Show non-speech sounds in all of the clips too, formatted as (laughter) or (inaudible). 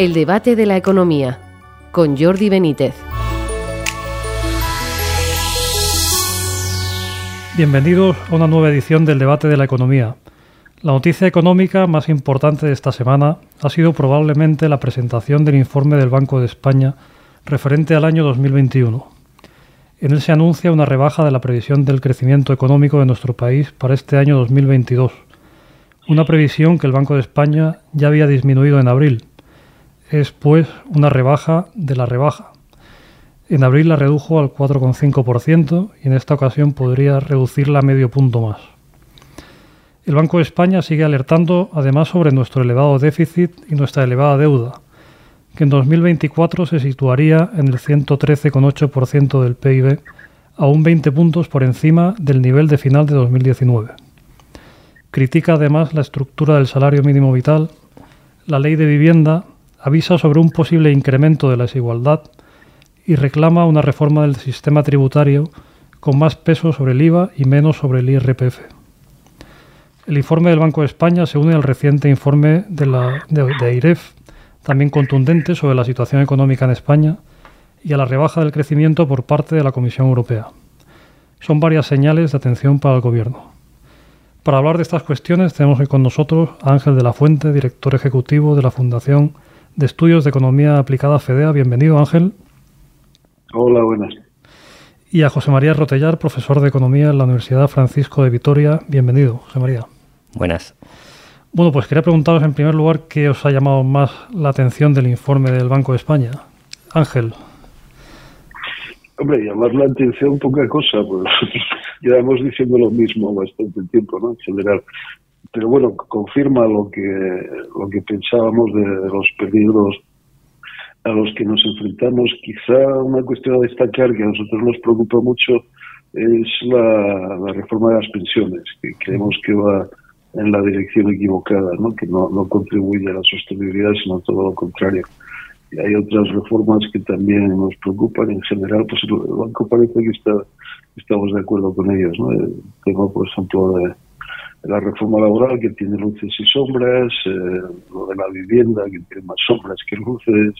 El debate de la economía con Jordi Benítez. Bienvenidos a una nueva edición del debate de la economía. La noticia económica más importante de esta semana ha sido probablemente la presentación del informe del Banco de España referente al año 2021. En él se anuncia una rebaja de la previsión del crecimiento económico de nuestro país para este año 2022, una previsión que el Banco de España ya había disminuido en abril. Es, pues, una rebaja de la rebaja. En abril la redujo al 4,5% y en esta ocasión podría reducirla a medio punto más. El Banco de España sigue alertando además sobre nuestro elevado déficit y nuestra elevada deuda, que en 2024 se situaría en el 113,8% del PIB, aún 20 puntos por encima del nivel de final de 2019. Critica además la estructura del salario mínimo vital, la ley de vivienda, avisa sobre un posible incremento de la desigualdad y reclama una reforma del sistema tributario con más peso sobre el IVA y menos sobre el IRPF. El informe del Banco de España se une al reciente informe de, la, de, AIREF, también contundente sobre la situación económica en España y a la rebaja del crecimiento por parte de la Comisión Europea. Son varias señales de atención para el Gobierno. Para hablar de estas cuestiones tenemos hoy con nosotros a Ángel de la Fuente, director ejecutivo de la Fundación de Estudios de Economía Aplicada FEDEA. Bienvenido, Ángel. Hola, buenas. Y a José María Rotellar, profesor de Economía en la Universidad Francisco de Vitoria. Bienvenido, José María. Buenas. Bueno, pues quería preguntaros en primer lugar qué os ha llamado más la atención del informe del Banco de España. Ángel. Hombre, llamar la atención poca cosa, pues (laughs) llevamos diciendo lo mismo bastante tiempo, ¿no? En general. Pero bueno, confirma lo que, lo que pensábamos de los peligros a los que nos enfrentamos. Quizá una cuestión a destacar que a nosotros nos preocupa mucho es la, reforma de las pensiones, que creemos que va en la dirección equivocada, ¿no? que no, no contribuye a la sostenibilidad, sino todo lo contrario. Y hay otras reformas que también nos preocupan. En general, pues el banco parece que está, estamos de acuerdo con ellos. ¿no? El tema, por ejemplo, de, la reforma laboral que tiene luces y sombras, eh, lo de la vivienda que tiene más sombras que luces.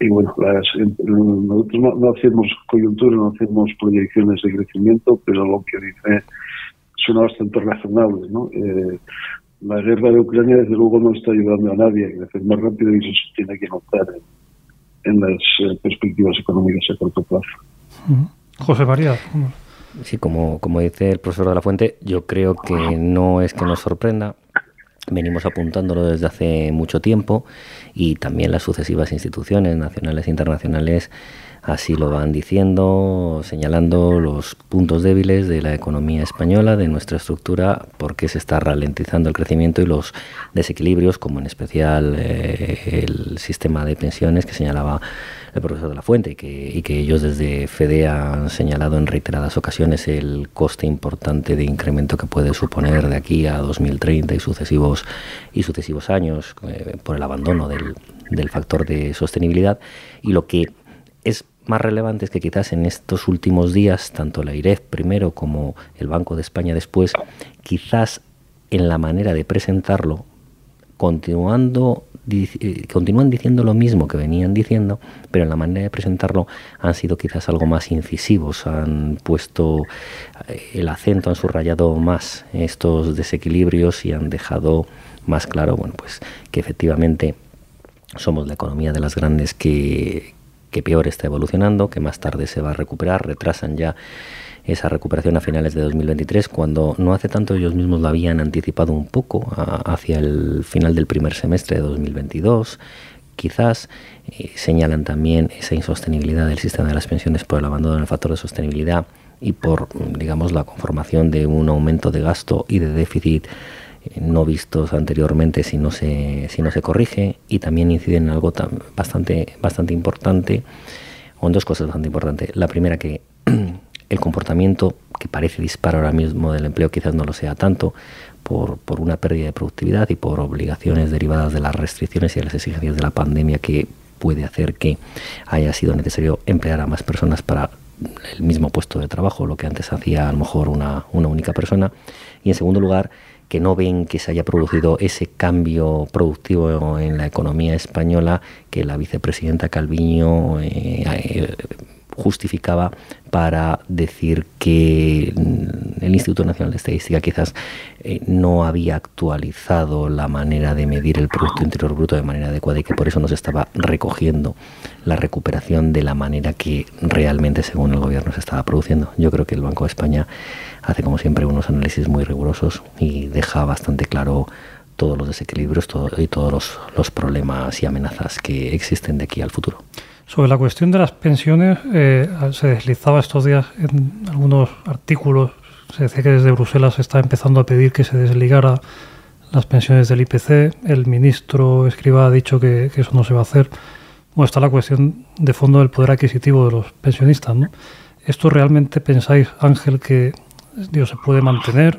Y, bueno, las, nosotros no, hacemos coyuntura, no hacemos proyecciones de crecimiento, pero lo que dice suena bastante razonable. ¿no? Eh, la guerra de Ucrania, desde luego, no está ayudando a nadie a crecer más rápido y eso se tiene que notar en, las eh, perspectivas económicas a corto plazo. José María. Sí, como, como dice el profesor de la Fuente, yo creo que no es que nos sorprenda, venimos apuntándolo desde hace mucho tiempo y también las sucesivas instituciones nacionales e internacionales Así lo van diciendo, señalando los puntos débiles de la economía española, de nuestra estructura, por qué se está ralentizando el crecimiento y los desequilibrios, como en especial eh, el sistema de pensiones que señalaba el profesor de la Fuente y que, y que ellos desde FEDE han señalado en reiteradas ocasiones el coste importante de incremento que puede suponer de aquí a 2030 y sucesivos, y sucesivos años eh, por el abandono del, del factor de sostenibilidad. Y lo que es más relevantes que quizás en estos últimos días, tanto la IREF primero como el Banco de España después, quizás en la manera de presentarlo, continuando eh, continúan diciendo lo mismo que venían diciendo, pero en la manera de presentarlo han sido quizás algo más incisivos, han puesto eh, el acento, han subrayado más estos desequilibrios y han dejado más claro, bueno, pues que efectivamente somos la economía de las grandes que, que peor está evolucionando, que más tarde se va a recuperar, retrasan ya esa recuperación a finales de 2023, cuando no hace tanto ellos mismos lo habían anticipado un poco hacia el final del primer semestre de 2022. Quizás eh, señalan también esa insostenibilidad del sistema de las pensiones por el abandono del factor de sostenibilidad y por, digamos, la conformación de un aumento de gasto y de déficit no vistos anteriormente si no se, si no se corrige y también inciden en algo tan, bastante, bastante importante, o en dos cosas bastante importantes. La primera que (clears throat) el comportamiento que parece disparo ahora mismo del empleo quizás no lo sea tanto por, por una pérdida de productividad y por obligaciones derivadas de las restricciones y de las exigencias de la pandemia que puede hacer que haya sido necesario emplear a más personas para el mismo puesto de trabajo, lo que antes hacía a lo mejor una, una única persona. Y en segundo lugar, que no ven que se haya producido ese cambio productivo en la economía española que la vicepresidenta Calviño eh, eh, justificaba para decir que mm, el Instituto Nacional de Estadística quizás eh, no había actualizado la manera de medir el Producto Interior Bruto de manera adecuada y que por eso no se estaba recogiendo la recuperación de la manera que realmente, según el gobierno, se estaba produciendo. Yo creo que el Banco de España hace, como siempre, unos análisis muy rigurosos y deja bastante claro todos los desequilibrios y todos los problemas y amenazas que existen de aquí al futuro. Sobre la cuestión de las pensiones, eh, se deslizaba estos días en algunos artículos, se decía que desde Bruselas se está empezando a pedir que se desligara las pensiones del IPC. El ministro Escriba ha dicho que, eso no se va a hacer. Bueno, está la cuestión de fondo del poder adquisitivo de los pensionistas. ¿no? ¿Esto realmente pensáis, Ángel, que Dios, se puede mantener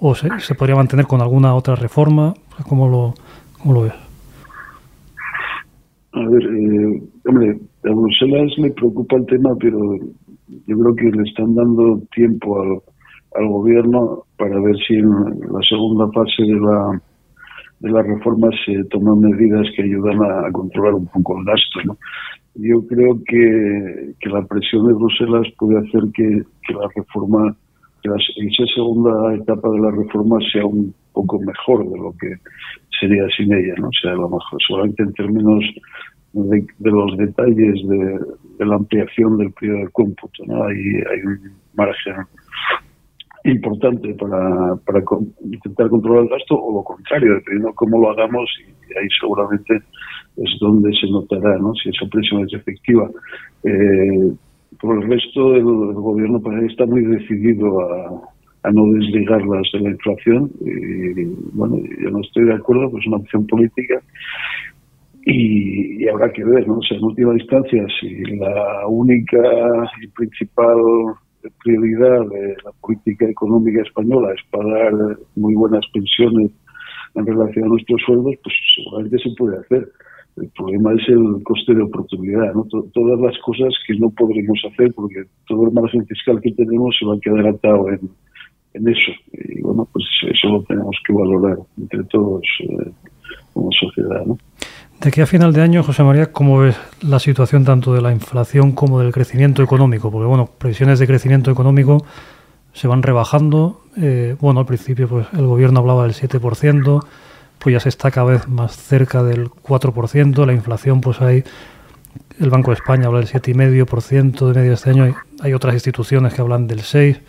o se, podría mantener con alguna otra reforma? ¿Cómo lo, cómo lo ves? A ver, eh, hombre, a Bruselas le preocupa el tema, pero yo creo que le están dando tiempo al, gobierno para ver si en la segunda fase de la de la reforma se toman medidas que ayudan a, controlar un poco el gasto. ¿no? Yo creo que, que la presión de Bruselas puede hacer que, que la reforma, que esa segunda etapa de la reforma sea un poco mejor de lo que sería sin ella, ¿no? O sea, a lo mejor solamente en términos de, los detalles de, la ampliación del periodo de cómputo, ¿no? Hay, hay un margen importante para, para intentar controlar el gasto o lo contrario, dependiendo cómo lo hagamos y ahí seguramente es donde se notará ¿no? si esa presión es efectiva. Eh, por el resto, el, gobierno parece está muy decidido a, a no desligarlas de la inflación. Y, bueno, yo no estoy de acuerdo, pues es una opción política y, habrá que ver, ¿no? O sea, en última instancia, si la única y principal prioridad de la política económica española es pagar muy buenas pensiones en relación a nuestros sueldos, pues seguramente se puede hacer. El problema es el coste de oportunidad, ¿no? todas las cosas que no podremos hacer porque todo el margen fiscal que tenemos se va a quedar atado en, eso. Y bueno, pues eso lo tenemos que valorar entre todos eh, como sociedad. ¿no? De aquí a final de año, José María, ¿cómo ves la situación tanto de la inflación como del crecimiento económico? Porque, bueno, previsiones de crecimiento económico se van rebajando. Eh, bueno, al principio pues el gobierno hablaba del 7%, pues ya se está cada vez más cerca del 4%. La inflación, pues hay, el Banco de España habla del 7,5% de media este año. Hay, hay otras instituciones que hablan del 6%.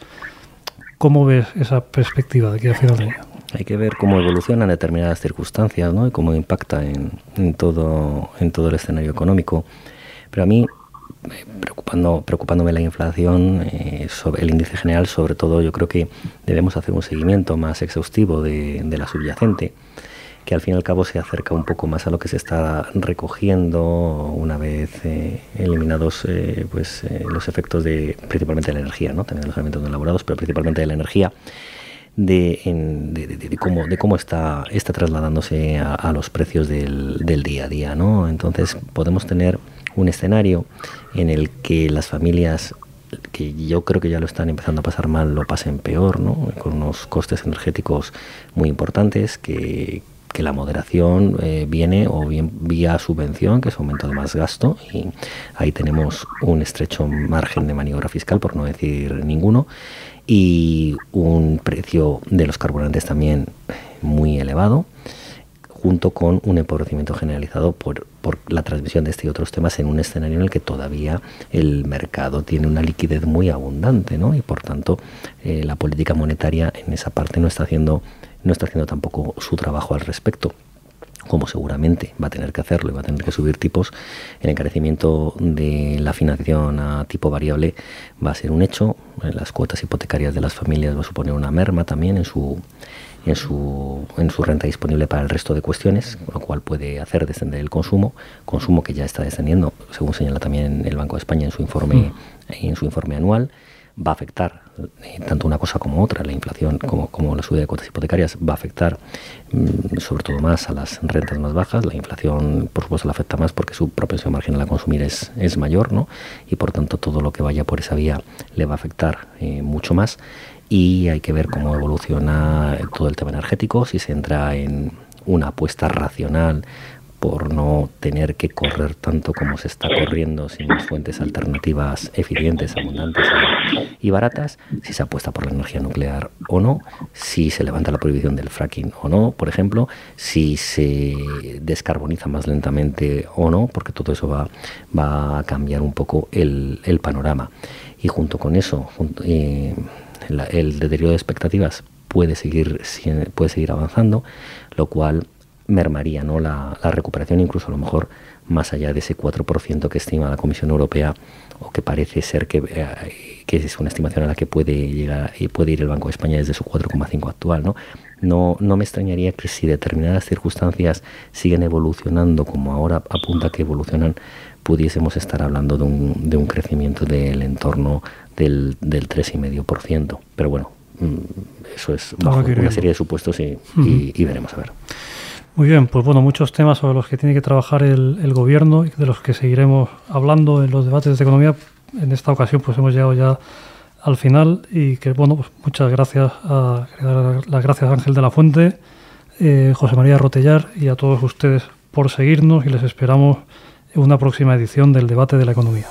¿Cómo ves esa perspectiva de aquí a final de año? Hay que ver cómo evolucionan determinadas circunstancias ¿no? y cómo impacta en, todo, en todo el escenario económico. Pero a mí, eh, preocupando, preocupándome la inflación, eh, sobre el índice general, sobre todo, yo creo que debemos hacer un seguimiento más exhaustivo de, la subyacente que al fin y al cabo se acerca un poco más a lo que se está recogiendo una vez eh, eliminados pues los efectos de principalmente de la energía, ¿no? también los elementos no elaborados, pero principalmente de la energía de, cómo, de cómo está, está trasladándose a, los precios del, día a día. ¿no? Entonces podemos tener un escenario en el que las familias que yo creo que ya lo están empezando a pasar mal, lo pasen peor, ¿no? con unos costes energéticos muy importantes, que, la moderación eh, viene o bien vía subvención, que es aumento de más gasto, y ahí tenemos un estrecho margen de maniobra fiscal, por no decir ninguno, y un precio de los carburantes también muy elevado, junto con un empobrecimiento generalizado por, por, la transmisión de este y otros temas en un escenario en el que todavía el mercado tiene una liquidez muy abundante, ¿no? Y por tanto eh, la política monetaria en esa parte no está haciendo no está haciendo tampoco su trabajo al respecto como seguramente va a tener que hacerlo y va a tener que subir tipos, el encarecimiento de la financiación a tipo variable va a ser un hecho. Las cuotas hipotecarias de las familias va a suponer una merma también en su, en su, en su renta disponible para el resto de cuestiones, lo cual puede hacer descender el consumo, consumo que ya está descendiendo, según señala también el Banco de España en su informe, mm. en su informe anual va a afectar eh, tanto una cosa como otra, la inflación como, como la subida de cuotas hipotecarias va a afectar mm, sobre todo más a las rentas más bajas, la inflación por supuesto la afecta más porque su propensión marginal a consumir es, es mayor ¿no? y por tanto todo lo que vaya por esa vía le va a afectar eh, mucho más y hay que ver cómo evoluciona todo el tema energético, si se entra en una apuesta racional por no tener que correr tanto como se está corriendo sin fuentes alternativas eficientes, abundantes y baratas, si se apuesta por la energía nuclear o no, si se levanta la prohibición del fracking o no, por ejemplo, si se descarboniza más lentamente o no, porque todo eso va, va a cambiar un poco el, panorama. Y junto con eso, eh, el deterioro de expectativas puede seguir, puede seguir avanzando, lo cual mermaría ¿no? la, recuperación, incluso a lo mejor más allá de ese 4% que estima la Comisión Europea o que parece ser que, eh, que, es una estimación a la que puede llegar y puede ir el Banco de España desde su 4,5 actual. ¿no? No, no me extrañaría que si determinadas circunstancias siguen evolucionando como ahora apunta que evolucionan, pudiésemos estar hablando de un, de un crecimiento del entorno del, del 3,5%. Pero bueno, mm, eso es bajo una serie de supuestos y, y veremos a ver. Muy bien, pues bueno, muchos temas sobre los que tiene que trabajar el, gobierno y de los que seguiremos hablando en los debates de economía. En esta ocasión pues hemos llegado ya al final y que bueno, pues muchas gracias a, las gracias a Ángel de la Fuente, eh, José María Rotellar y a todos ustedes por seguirnos y les esperamos en una próxima edición del debate de la economía.